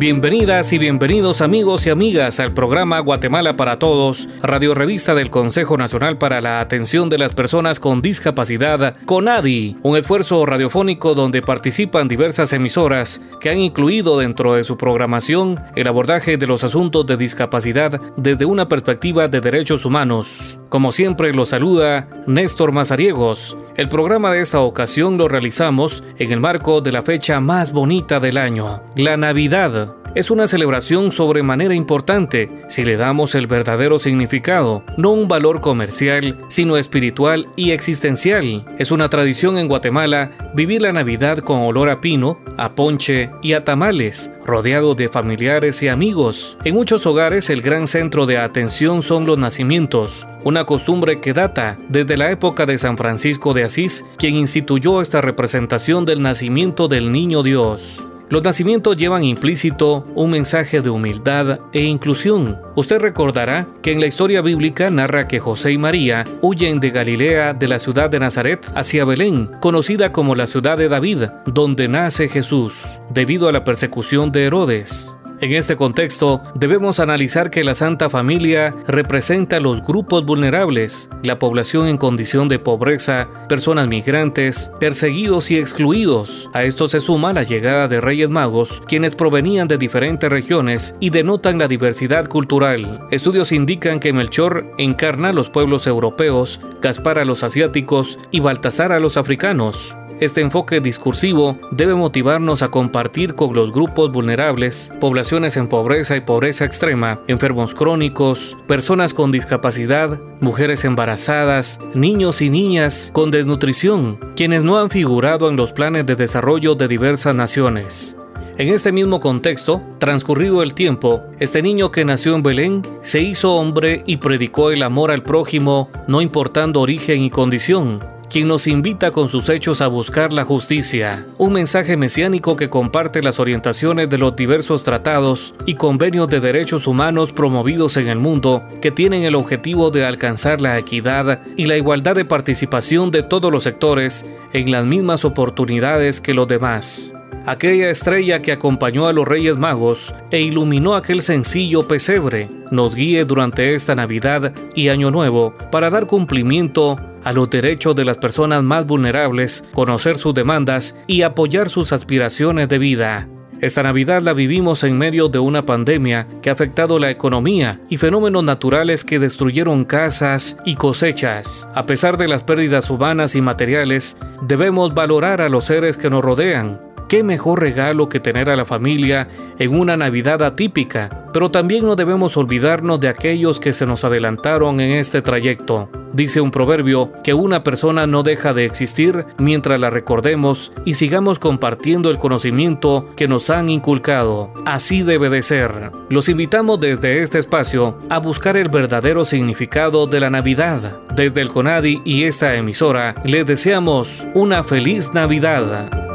Bienvenidas y bienvenidos amigos y amigas al programa Guatemala para Todos, radio revista del Consejo Nacional para la Atención de las Personas con Discapacidad, CONADI, un esfuerzo radiofónico donde participan diversas emisoras que han incluido dentro de su programación el abordaje de los asuntos de discapacidad desde una perspectiva de derechos humanos. Como siempre lo saluda Néstor Mazariegos. El programa de esta ocasión lo realizamos en el marco de la fecha más bonita del año, la Navidad es una celebración sobremanera importante si le damos el verdadero significado, no un valor comercial, sino espiritual y existencial. Es una tradición en Guatemala vivir la Navidad con olor a pino, a ponche y a tamales, rodeado de familiares y amigos. En muchos hogares el gran centro de atención son los nacimientos, una costumbre que data desde la época de San Francisco de Asís, quien instituyó esta representación del nacimiento del Niño Dios. Los nacimientos llevan implícito un mensaje de humildad e inclusión. Usted recordará que en la historia bíblica narra que José y María huyen de Galilea de la ciudad de Nazaret hacia Belén, conocida como la ciudad de David, donde nace Jesús, debido a la persecución de Herodes. En este contexto, debemos analizar que la Santa Familia representa los grupos vulnerables, la población en condición de pobreza, personas migrantes, perseguidos y excluidos. A esto se suma la llegada de Reyes Magos, quienes provenían de diferentes regiones y denotan la diversidad cultural. Estudios indican que Melchor encarna a los pueblos europeos, Gaspar a los asiáticos y Baltasar a los africanos. Este enfoque discursivo debe motivarnos a compartir con los grupos vulnerables, poblaciones en pobreza y pobreza extrema, enfermos crónicos, personas con discapacidad, mujeres embarazadas, niños y niñas con desnutrición, quienes no han figurado en los planes de desarrollo de diversas naciones. En este mismo contexto, transcurrido el tiempo, este niño que nació en Belén se hizo hombre y predicó el amor al prójimo, no importando origen y condición, quien nos invita con sus hechos a buscar la justicia, un mensaje mesiánico que comparte las orientaciones de los diversos tratados y convenios de derechos humanos promovidos en el mundo que tienen el objetivo de alcanzar la equidad y la igualdad de participación de todos los sectores en las mismas oportunidades que los demás. Aquella estrella que acompañó a los Reyes Magos e iluminó aquel sencillo pesebre, nos guíe durante esta Navidad y Año Nuevo para dar cumplimiento a los derechos de las personas más vulnerables, conocer sus demandas y apoyar sus aspiraciones de vida. Esta Navidad la vivimos en medio de una pandemia que ha afectado la economía y fenómenos naturales que destruyeron casas y cosechas. A pesar de las pérdidas humanas y materiales, debemos valorar a los seres que nos rodean, qué mejor regalo que tener a la familia en una Navidad atípica, pero también no debemos olvidarnos de aquellos que se nos adelantaron en este trayecto. Dice un proverbio que una persona no deja de existir mientras la recordemos y sigamos compartiendo el conocimiento que nos han inculcado. Así debe de ser. Los invitamos desde este espacio a buscar el verdadero significado de la Navidad. Desde el CONADI y esta emisora, les deseamos una feliz Navidad.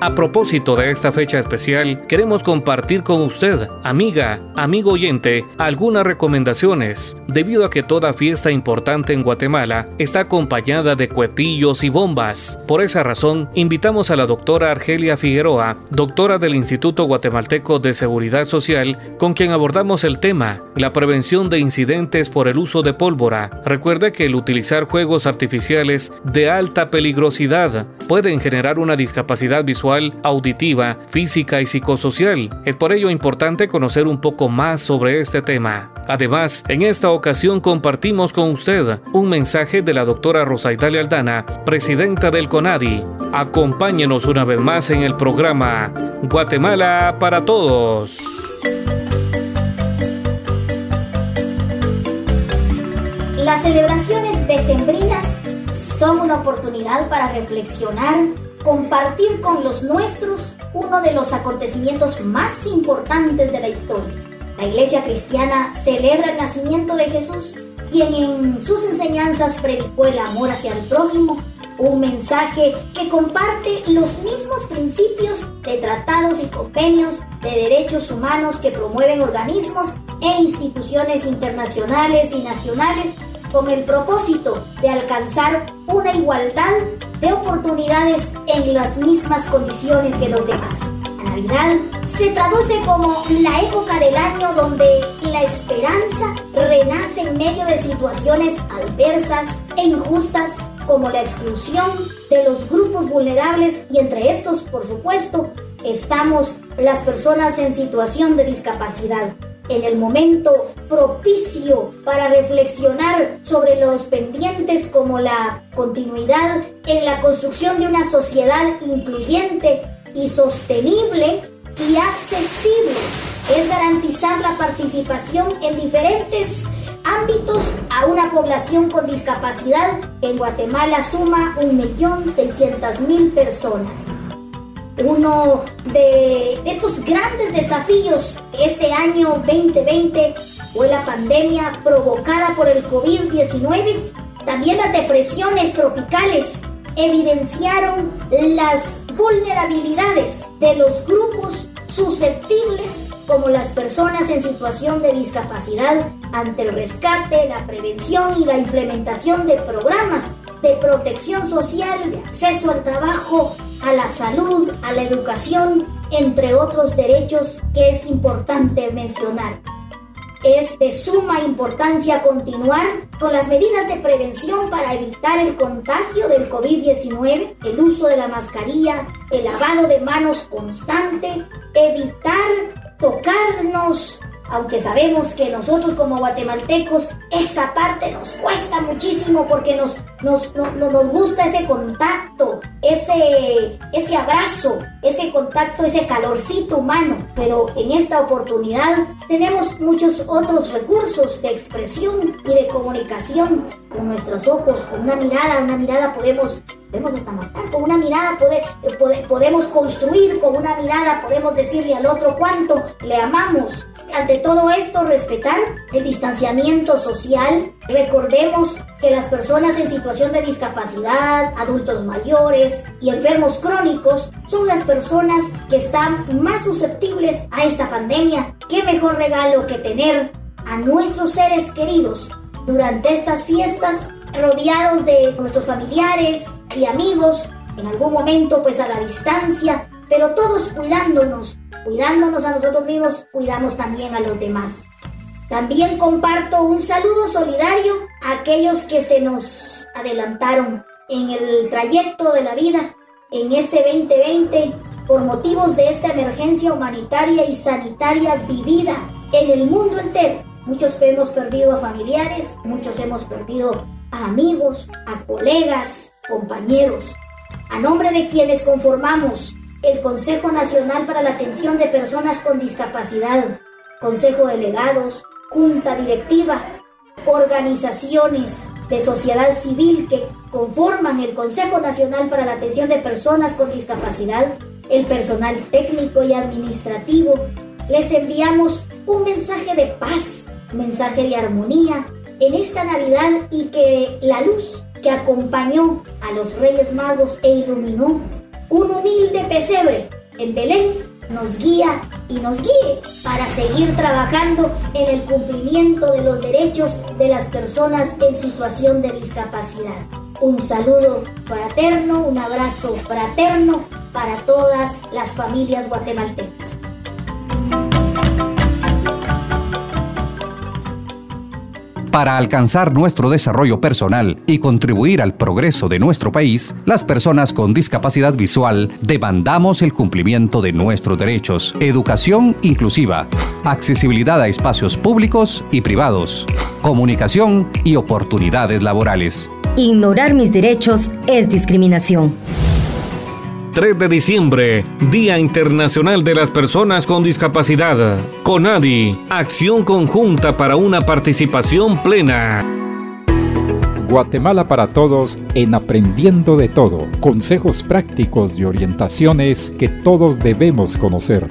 A propósito de esta fecha especial, queremos compartir con usted, amiga, amigo oyente, algunas recomendaciones, debido a que toda fiesta importante en Guatemala está acompañada de cuetillos y bombas. Por esa razón, invitamos a la doctora Argelia Figueroa, doctora del Instituto Guatemalteco de Seguridad Social, con quien abordamos el tema, la prevención de incidentes por el uso de pólvora. Recuerde que el utilizar juegos artificiales de alta peligrosidad pueden generar una discapacidad visual auditiva, física y psicosocial. Es por ello importante conocer un poco más sobre este tema. Además, en esta ocasión compartimos con usted un mensaje de la doctora Rosaidalia Aldana, presidenta del CONADI. Acompáñenos una vez más en el programa Guatemala para Todos. Las celebraciones decembrinas son una oportunidad para reflexionar compartir con los nuestros uno de los acontecimientos más importantes de la historia. La iglesia cristiana celebra el nacimiento de Jesús quien en sus enseñanzas predicó el amor hacia el prójimo, un mensaje que comparte los mismos principios de tratados y convenios de derechos humanos que promueven organismos e instituciones internacionales y nacionales con el propósito de alcanzar una igualdad de oportunidades en las mismas condiciones que los demás. La Navidad se traduce como la época del año donde la esperanza renace en medio de situaciones adversas e injustas como la exclusión de los grupos vulnerables y entre estos, por supuesto, estamos las personas en situación de discapacidad en el momento propicio para reflexionar sobre los pendientes como la continuidad en la construcción de una sociedad incluyente y sostenible y accesible. Es garantizar la participación en diferentes ámbitos a una población con discapacidad que en Guatemala suma 1.600.000 personas uno de estos grandes desafíos este año 2020 fue la pandemia provocada por el COVID-19. También las depresiones tropicales evidenciaron las vulnerabilidades de los grupos susceptibles como las personas en situación de discapacidad ante el rescate, la prevención y la implementación de programas de protección social, de acceso al trabajo, a la salud, a la educación, entre otros derechos que es importante mencionar. Es de suma importancia continuar con las medidas de prevención para evitar el contagio del COVID-19, el uso de la mascarilla, el lavado de manos constante, evitar tocarnos aunque sabemos que nosotros como guatemaltecos esa parte nos cuesta muchísimo porque nos, nos, nos gusta ese contacto, ese, ese abrazo, ese contacto, ese calorcito humano. Pero en esta oportunidad tenemos muchos otros recursos de expresión y de comunicación con nuestros ojos, con una mirada, una mirada podemos podemos hasta matar, con una mirada podemos construir, con una mirada podemos decirle al otro cuánto le amamos. Ante todo esto, respetar el distanciamiento social. Recordemos que las personas en situación de discapacidad, adultos mayores y enfermos crónicos son las personas que están más susceptibles a esta pandemia. ¿Qué mejor regalo que tener a nuestros seres queridos durante estas fiestas rodeados de nuestros familiares y amigos, en algún momento pues a la distancia, pero todos cuidándonos, cuidándonos a nosotros mismos, cuidamos también a los demás. También comparto un saludo solidario a aquellos que se nos adelantaron en el trayecto de la vida en este 2020 por motivos de esta emergencia humanitaria y sanitaria vivida en el mundo entero. Muchos hemos perdido a familiares, muchos hemos perdido a amigos, a colegas, compañeros, a nombre de quienes conformamos el Consejo Nacional para la Atención de Personas con Discapacidad, Consejo de Delegados, Junta Directiva, organizaciones de sociedad civil que conforman el Consejo Nacional para la Atención de Personas con Discapacidad, el personal técnico y administrativo, les enviamos un mensaje de paz mensaje de armonía en esta Navidad y que la luz que acompañó a los Reyes Magos e iluminó un humilde pesebre en Belén nos guía y nos guíe para seguir trabajando en el cumplimiento de los derechos de las personas en situación de discapacidad. Un saludo fraterno, un abrazo fraterno para todas las familias guatemaltecas. Para alcanzar nuestro desarrollo personal y contribuir al progreso de nuestro país, las personas con discapacidad visual demandamos el cumplimiento de nuestros derechos, educación inclusiva, accesibilidad a espacios públicos y privados, comunicación y oportunidades laborales. Ignorar mis derechos es discriminación. 3 de diciembre, Día Internacional de las Personas con Discapacidad. CONADI, acción conjunta para una participación plena. Guatemala para Todos en Aprendiendo de Todo. Consejos prácticos y orientaciones que todos debemos conocer.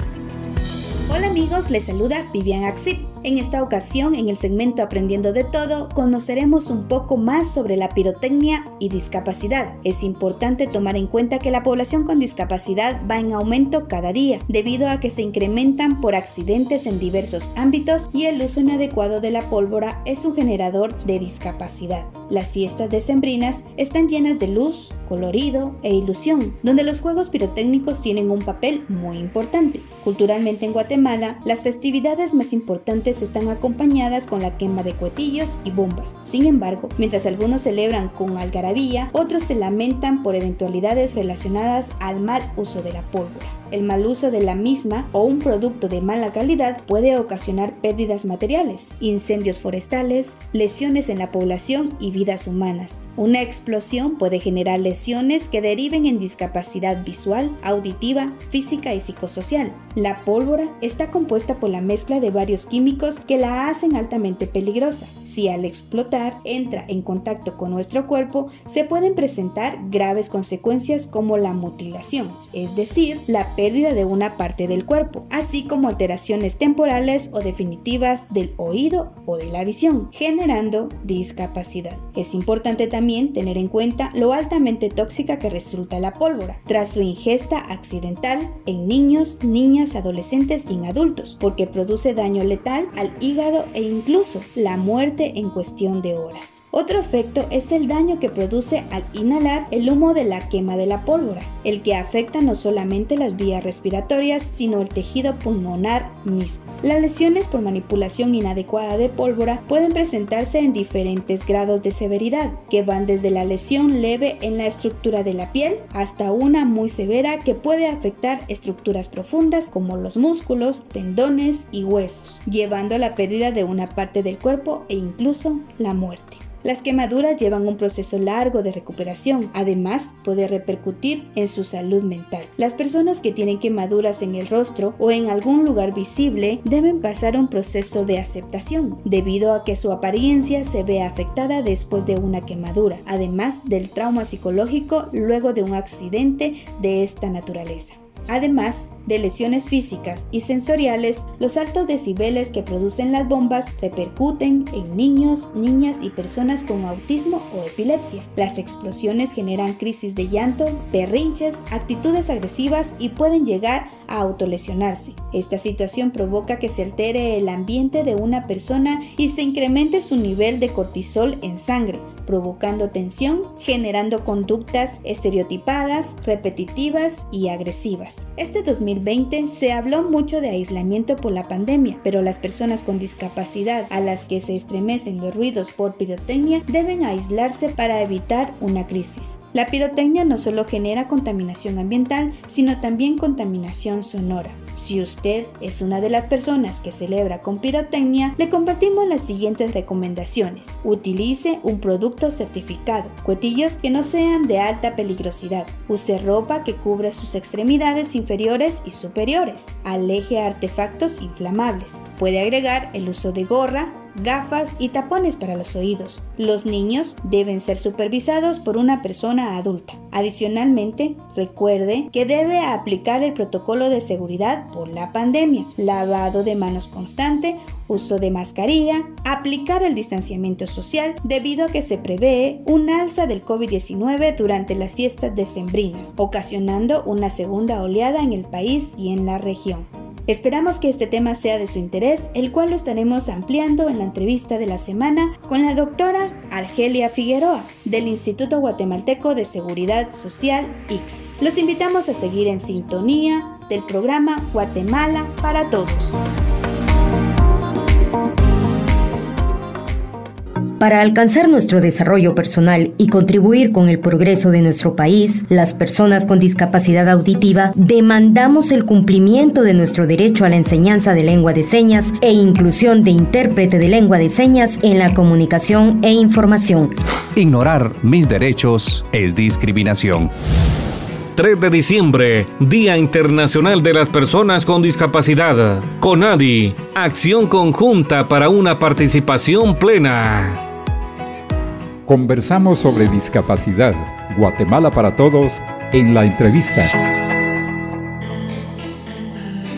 Hola amigos, les saluda Vivian Axip En esta ocasión, en el segmento Aprendiendo de todo, conoceremos un poco más sobre la pirotecnia y discapacidad. Es importante tomar en cuenta que la población con discapacidad va en aumento cada día, debido a que se incrementan por accidentes en diversos ámbitos y el uso inadecuado de la pólvora es un generador de discapacidad. Las fiestas decembrinas están llenas de luz, colorido e ilusión, donde los juegos pirotécnicos tienen un papel muy importante. Culturalmente en Guatemala, las festividades más importantes están acompañadas con la quema de cuetillos y bombas. Sin embargo, mientras algunos celebran con algarabía, otros se lamentan por eventualidades relacionadas al mal uso de la pólvora. El mal uso de la misma o un producto de mala calidad puede ocasionar pérdidas materiales, incendios forestales, lesiones en la población y vidas humanas. Una explosión puede generar lesiones que deriven en discapacidad visual, auditiva, física y psicosocial. La pólvora está compuesta por la mezcla de varios químicos que la hacen altamente peligrosa. Si al explotar entra en contacto con nuestro cuerpo, se pueden presentar graves consecuencias como la mutilación, es decir, la pérdida de una parte del cuerpo, así como alteraciones temporales o definitivas del oído o de la visión, generando discapacidad. Es importante también tener en cuenta lo altamente tóxica que resulta la pólvora tras su ingesta accidental en niños, niñas, adolescentes y en adultos, porque produce daño letal al hígado e incluso la muerte en cuestión de horas. Otro efecto es el daño que produce al inhalar el humo de la quema de la pólvora, el que afecta no solamente las vías respiratorias, sino el tejido pulmonar mismo. Las lesiones por manipulación inadecuada de pólvora pueden presentarse en diferentes grados de severidad, que van desde la lesión leve en la estructura de la piel hasta una muy severa que puede afectar estructuras profundas como los músculos, tendones y huesos, llevando a la pérdida de una parte del cuerpo e incluso la muerte. Las quemaduras llevan un proceso largo de recuperación, además puede repercutir en su salud mental. Las personas que tienen quemaduras en el rostro o en algún lugar visible deben pasar un proceso de aceptación, debido a que su apariencia se ve afectada después de una quemadura, además del trauma psicológico luego de un accidente de esta naturaleza. Además de lesiones físicas y sensoriales, los altos decibeles que producen las bombas repercuten en niños, niñas y personas con autismo o epilepsia. Las explosiones generan crisis de llanto, berrinches, actitudes agresivas y pueden llegar a autolesionarse. Esta situación provoca que se altere el ambiente de una persona y se incremente su nivel de cortisol en sangre, provocando tensión, generando conductas estereotipadas, repetitivas y agresivas. Este 2020 se habló mucho de aislamiento por la pandemia, pero las personas con discapacidad a las que se estremecen los ruidos por pirotecnia deben aislarse para evitar una crisis. La pirotecnia no solo genera contaminación ambiental, sino también contaminación sonora. Si usted es una de las personas que celebra con pirotecnia, le compartimos las siguientes recomendaciones. Utilice un producto certificado, cuetillos que no sean de alta peligrosidad, use ropa que cubra sus extremidades inferiores y superiores, aleje artefactos inflamables. Puede agregar el uso de gorra, gafas y tapones para los oídos. Los niños deben ser supervisados por una persona adulta. Adicionalmente, recuerde que debe aplicar el protocolo de seguridad por la pandemia, lavado de manos constante, uso de mascarilla, aplicar el distanciamiento social debido a que se prevé un alza del COVID-19 durante las fiestas decembrinas, ocasionando una segunda oleada en el país y en la región. Esperamos que este tema sea de su interés, el cual lo estaremos ampliando en la entrevista de la semana con la doctora Argelia Figueroa del Instituto Guatemalteco de Seguridad Social X. Los invitamos a seguir en sintonía del programa Guatemala para Todos. Para alcanzar nuestro desarrollo personal y contribuir con el progreso de nuestro país, las personas con discapacidad auditiva demandamos el cumplimiento de nuestro derecho a la enseñanza de lengua de señas e inclusión de intérprete de lengua de señas en la comunicación e información. Ignorar mis derechos es discriminación. 3 de diciembre, Día Internacional de las Personas con Discapacidad. CONADI, acción conjunta para una participación plena. Conversamos sobre discapacidad. Guatemala para todos en la entrevista.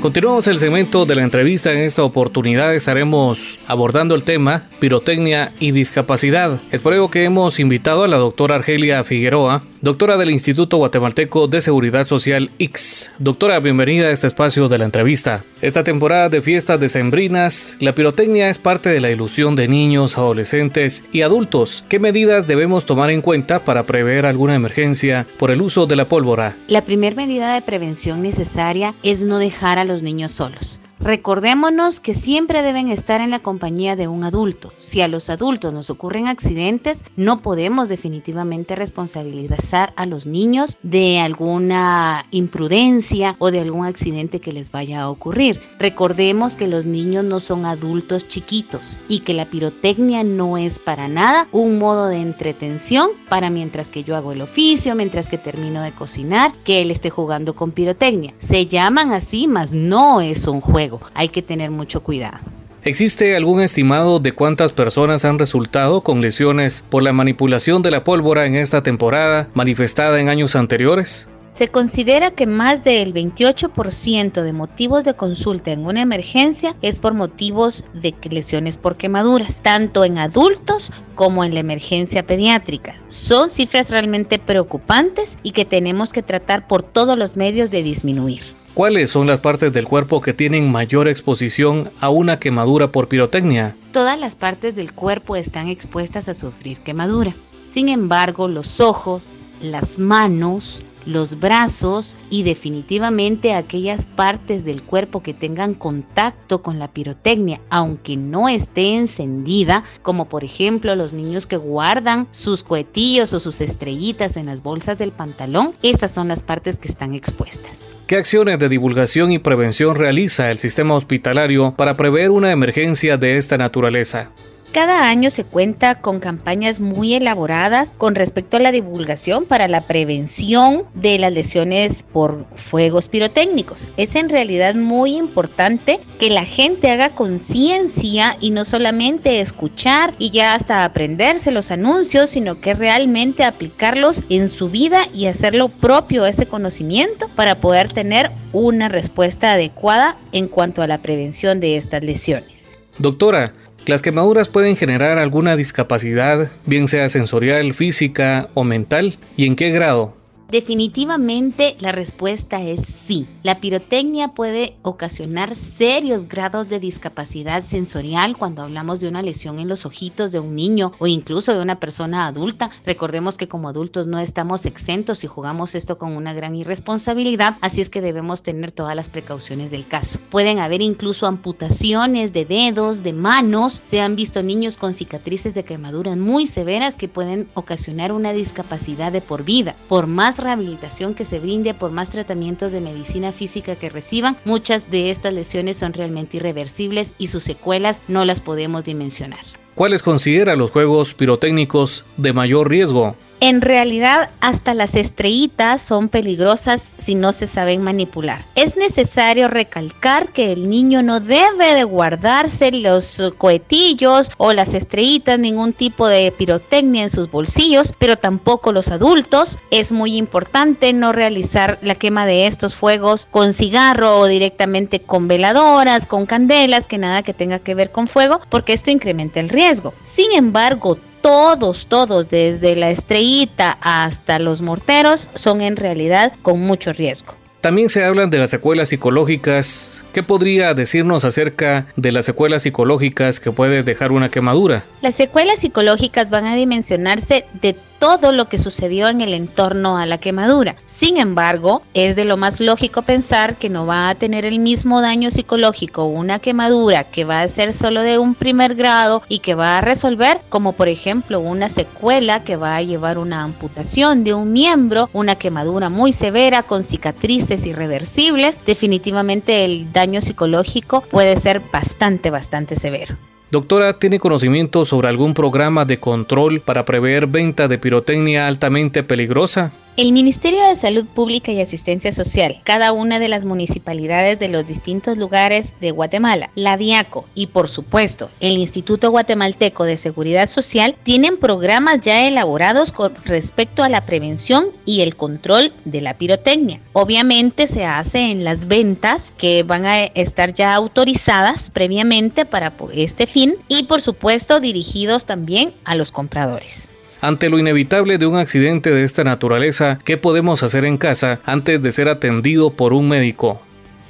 Continuamos el segmento de la entrevista. En esta oportunidad estaremos abordando el tema pirotecnia y discapacidad. Es por ello que hemos invitado a la doctora Argelia Figueroa, doctora del Instituto Guatemalteco de Seguridad Social X. Doctora, bienvenida a este espacio de la entrevista. Esta temporada de fiestas decembrinas, la pirotecnia es parte de la ilusión de niños, adolescentes y adultos. ¿Qué medidas debemos tomar en cuenta para prever alguna emergencia por el uso de la pólvora? La primera medida de prevención necesaria es no dejar a los niños solos. Recordémonos que siempre deben estar en la compañía de un adulto. Si a los adultos nos ocurren accidentes, no podemos definitivamente responsabilizar a los niños de alguna imprudencia o de algún accidente que les vaya a ocurrir. Recordemos que los niños no son adultos chiquitos y que la pirotecnia no es para nada un modo de entretención para mientras que yo hago el oficio, mientras que termino de cocinar, que él esté jugando con pirotecnia. Se llaman así, mas no es un juego hay que tener mucho cuidado. ¿Existe algún estimado de cuántas personas han resultado con lesiones por la manipulación de la pólvora en esta temporada manifestada en años anteriores? Se considera que más del 28% de motivos de consulta en una emergencia es por motivos de lesiones por quemaduras, tanto en adultos como en la emergencia pediátrica. Son cifras realmente preocupantes y que tenemos que tratar por todos los medios de disminuir. ¿Cuáles son las partes del cuerpo que tienen mayor exposición a una quemadura por pirotecnia? Todas las partes del cuerpo están expuestas a sufrir quemadura. Sin embargo, los ojos, las manos, los brazos y definitivamente aquellas partes del cuerpo que tengan contacto con la pirotecnia, aunque no esté encendida, como por ejemplo los niños que guardan sus cohetillos o sus estrellitas en las bolsas del pantalón, esas son las partes que están expuestas. ¿Qué acciones de divulgación y prevención realiza el sistema hospitalario para prever una emergencia de esta naturaleza? Cada año se cuenta con campañas muy elaboradas con respecto a la divulgación para la prevención de las lesiones por fuegos pirotécnicos. Es en realidad muy importante que la gente haga conciencia y no solamente escuchar y ya hasta aprenderse los anuncios, sino que realmente aplicarlos en su vida y hacerlo propio ese conocimiento para poder tener una respuesta adecuada en cuanto a la prevención de estas lesiones. Doctora, las quemaduras pueden generar alguna discapacidad, bien sea sensorial, física o mental, y en qué grado. Definitivamente la respuesta es sí. La pirotecnia puede ocasionar serios grados de discapacidad sensorial cuando hablamos de una lesión en los ojitos de un niño o incluso de una persona adulta. Recordemos que como adultos no estamos exentos y jugamos esto con una gran irresponsabilidad, así es que debemos tener todas las precauciones del caso. Pueden haber incluso amputaciones de dedos, de manos. Se han visto niños con cicatrices de quemadura muy severas que pueden ocasionar una discapacidad de por vida. Por más rehabilitación que se brinde, por más tratamientos de medicina física que reciban, muchas de estas lesiones son realmente irreversibles y sus secuelas no las podemos dimensionar. ¿Cuáles considera los juegos pirotécnicos de mayor riesgo? En realidad, hasta las estrellitas son peligrosas si no se saben manipular. Es necesario recalcar que el niño no debe de guardarse los cohetillos o las estrellitas, ningún tipo de pirotecnia en sus bolsillos, pero tampoco los adultos. Es muy importante no realizar la quema de estos fuegos con cigarro o directamente con veladoras, con candelas, que nada que tenga que ver con fuego, porque esto incrementa el riesgo. Sin embargo, todos, todos, desde la estrellita hasta los morteros, son en realidad con mucho riesgo. También se hablan de las secuelas psicológicas. ¿Qué podría decirnos acerca de las secuelas psicológicas que puede dejar una quemadura? Las secuelas psicológicas van a dimensionarse de todo lo que sucedió en el entorno a la quemadura. Sin embargo, es de lo más lógico pensar que no va a tener el mismo daño psicológico una quemadura que va a ser solo de un primer grado y que va a resolver, como por ejemplo una secuela que va a llevar una amputación de un miembro, una quemadura muy severa con cicatrices irreversibles. Definitivamente el daño psicológico puede ser bastante, bastante severo. Doctora, ¿tiene conocimiento sobre algún programa de control para prever venta de pirotecnia altamente peligrosa? El Ministerio de Salud Pública y Asistencia Social, cada una de las municipalidades de los distintos lugares de Guatemala, la DIACO y por supuesto el Instituto Guatemalteco de Seguridad Social tienen programas ya elaborados con respecto a la prevención y el control de la pirotecnia. Obviamente se hace en las ventas que van a estar ya autorizadas previamente para este fin y por supuesto dirigidos también a los compradores. Ante lo inevitable de un accidente de esta naturaleza, ¿qué podemos hacer en casa antes de ser atendido por un médico?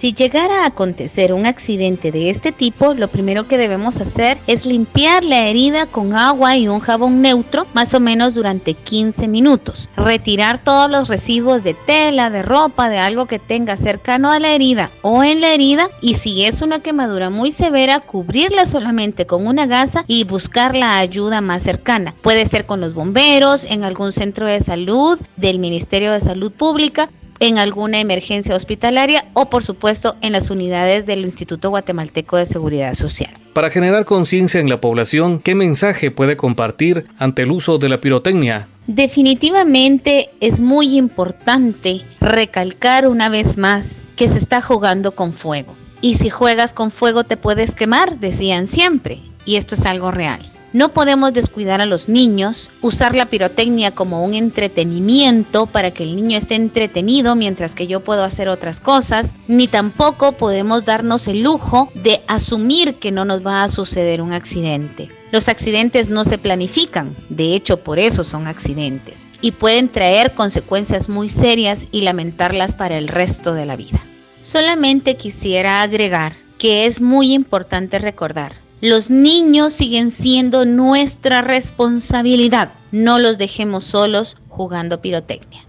Si llegara a acontecer un accidente de este tipo, lo primero que debemos hacer es limpiar la herida con agua y un jabón neutro más o menos durante 15 minutos. Retirar todos los residuos de tela, de ropa, de algo que tenga cercano a la herida o en la herida y si es una quemadura muy severa, cubrirla solamente con una gasa y buscar la ayuda más cercana. Puede ser con los bomberos, en algún centro de salud, del Ministerio de Salud Pública en alguna emergencia hospitalaria o por supuesto en las unidades del Instituto Guatemalteco de Seguridad Social. Para generar conciencia en la población, ¿qué mensaje puede compartir ante el uso de la pirotecnia? Definitivamente es muy importante recalcar una vez más que se está jugando con fuego. Y si juegas con fuego te puedes quemar, decían siempre. Y esto es algo real. No podemos descuidar a los niños, usar la pirotecnia como un entretenimiento para que el niño esté entretenido mientras que yo puedo hacer otras cosas, ni tampoco podemos darnos el lujo de asumir que no nos va a suceder un accidente. Los accidentes no se planifican, de hecho por eso son accidentes, y pueden traer consecuencias muy serias y lamentarlas para el resto de la vida. Solamente quisiera agregar que es muy importante recordar los niños siguen siendo nuestra responsabilidad. No los dejemos solos jugando pirotecnia.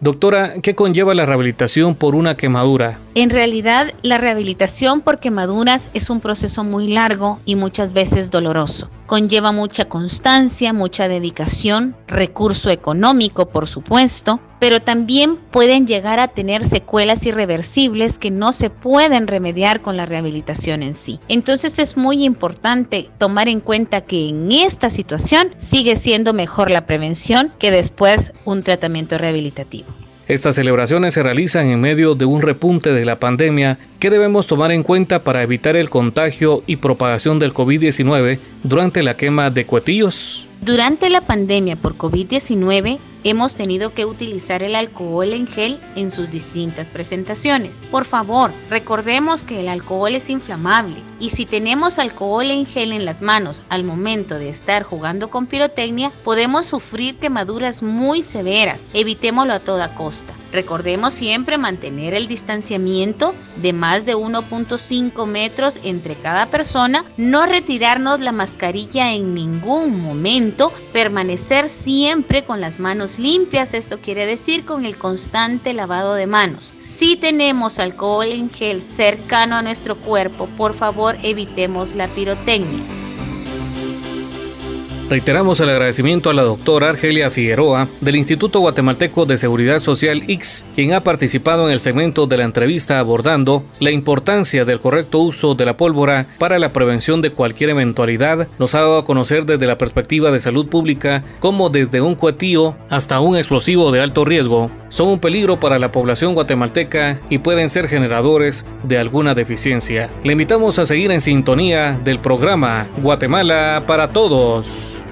Doctora, ¿qué conlleva la rehabilitación por una quemadura? En realidad, la rehabilitación por quemaduras es un proceso muy largo y muchas veces doloroso. Conlleva mucha constancia, mucha dedicación, recurso económico, por supuesto, pero también pueden llegar a tener secuelas irreversibles que no se pueden remediar con la rehabilitación en sí. Entonces es muy importante tomar en cuenta que en esta situación sigue siendo mejor la prevención que después un tratamiento rehabilitativo. Estas celebraciones se realizan en medio de un repunte de la pandemia que debemos tomar en cuenta para evitar el contagio y propagación del COVID-19 durante la quema de cuetillos. Durante la pandemia por COVID-19, hemos tenido que utilizar el alcohol en gel en sus distintas presentaciones. Por favor, recordemos que el alcohol es inflamable y si tenemos alcohol en gel en las manos al momento de estar jugando con pirotecnia, podemos sufrir quemaduras muy severas. Evitémoslo a toda costa. Recordemos siempre mantener el distanciamiento de más de 1.5 metros entre cada persona, no retirarnos la mascarilla en ningún momento, permanecer siempre con las manos limpias, esto quiere decir con el constante lavado de manos. Si tenemos alcohol en gel cercano a nuestro cuerpo, por favor evitemos la pirotecnia. Reiteramos el agradecimiento a la doctora Argelia Figueroa del Instituto Guatemalteco de Seguridad Social X, quien ha participado en el segmento de la entrevista abordando la importancia del correcto uso de la pólvora para la prevención de cualquier eventualidad. Nos ha dado a conocer desde la perspectiva de salud pública cómo desde un cuetío hasta un explosivo de alto riesgo son un peligro para la población guatemalteca y pueden ser generadores de alguna deficiencia. Le invitamos a seguir en sintonía del programa Guatemala para Todos.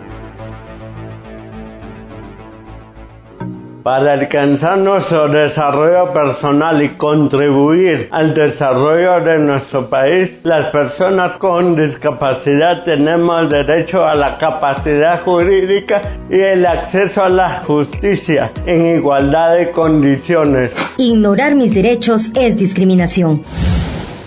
Para alcanzar nuestro desarrollo personal y contribuir al desarrollo de nuestro país, las personas con discapacidad tenemos derecho a la capacidad jurídica y el acceso a la justicia en igualdad de condiciones. Ignorar mis derechos es discriminación.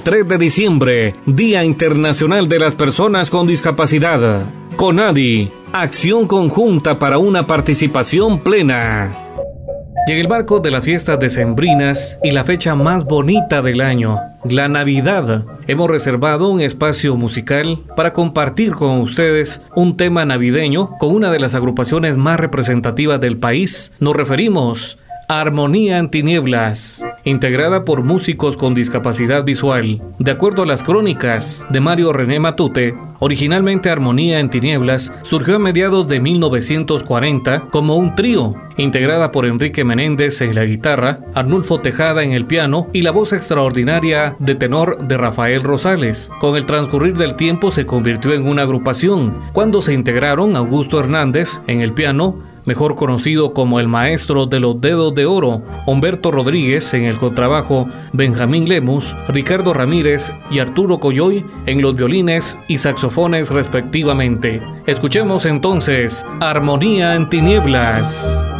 3 de diciembre, Día Internacional de las Personas con Discapacidad. CONADI, acción conjunta para una participación plena. En el marco de las fiestas decembrinas y la fecha más bonita del año, la Navidad, hemos reservado un espacio musical para compartir con ustedes un tema navideño con una de las agrupaciones más representativas del país. Nos referimos Armonía en Tinieblas, integrada por músicos con discapacidad visual. De acuerdo a las crónicas de Mario René Matute, originalmente Armonía en Tinieblas surgió a mediados de 1940 como un trío, integrada por Enrique Menéndez en la guitarra, Arnulfo Tejada en el piano y la voz extraordinaria de tenor de Rafael Rosales. Con el transcurrir del tiempo se convirtió en una agrupación, cuando se integraron Augusto Hernández en el piano, mejor conocido como el maestro de los dedos de oro, Humberto Rodríguez en el contrabajo, Benjamín Lemus, Ricardo Ramírez y Arturo Coyoy en los violines y saxofones respectivamente. Escuchemos entonces Armonía en Tinieblas.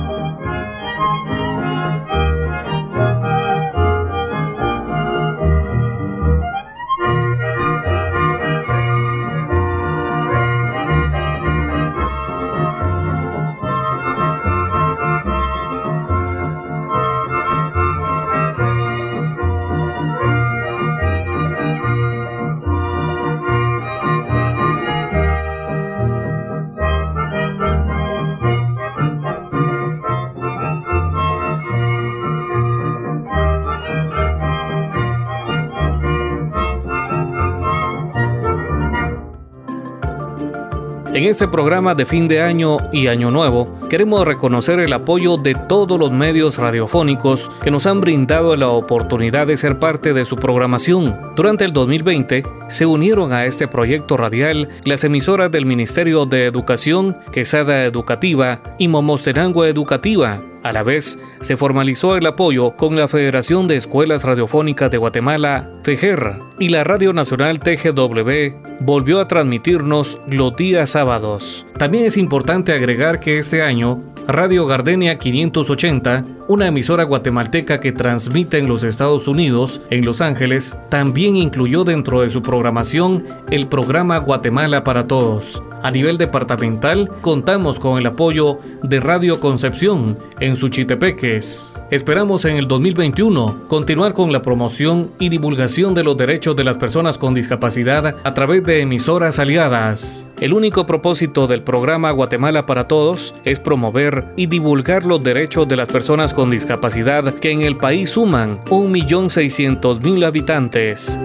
En este programa de fin de año y año nuevo, queremos reconocer el apoyo de todos los medios radiofónicos que nos han brindado la oportunidad de ser parte de su programación. Durante el 2020, se unieron a este proyecto radial las emisoras del Ministerio de Educación, Quesada Educativa y Momostenango Educativa, a la vez, se formalizó el apoyo con la Federación de Escuelas Radiofónicas de Guatemala, FEGER, y la Radio Nacional TGW volvió a transmitirnos los días sábados. También es importante agregar que este año Radio Gardenia 580, una emisora guatemalteca que transmite en los Estados Unidos, en Los Ángeles, también incluyó dentro de su programación el programa Guatemala para Todos. A nivel departamental, contamos con el apoyo de Radio Concepción en Suchitepeques. Esperamos en el 2021 continuar con la promoción y divulgación de los derechos de las personas con discapacidad a través de emisoras aliadas. El único propósito del programa Guatemala para Todos es promover y divulgar los derechos de las personas con discapacidad que en el país suman 1.600.000 habitantes.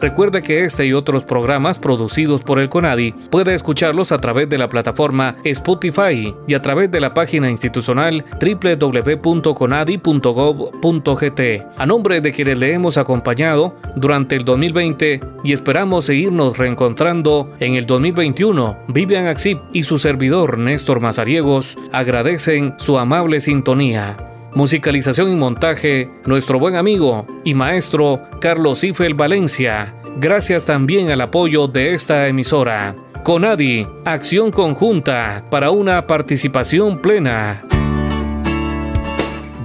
Recuerde que este y otros programas producidos por el CONADI puede escucharlos a través de la plataforma Spotify y a través de la página institucional www.conadi.gov.gt. A nombre de quienes le hemos acompañado durante el 2020 y esperamos seguirnos reencontrando en el 2021, Vivian Axip y su servidor Néstor Mazariegos agradecen su amable sintonía. Musicalización y montaje, nuestro buen amigo y maestro Carlos Ifel Valencia. Gracias también al apoyo de esta emisora. Conadi, acción conjunta para una participación plena.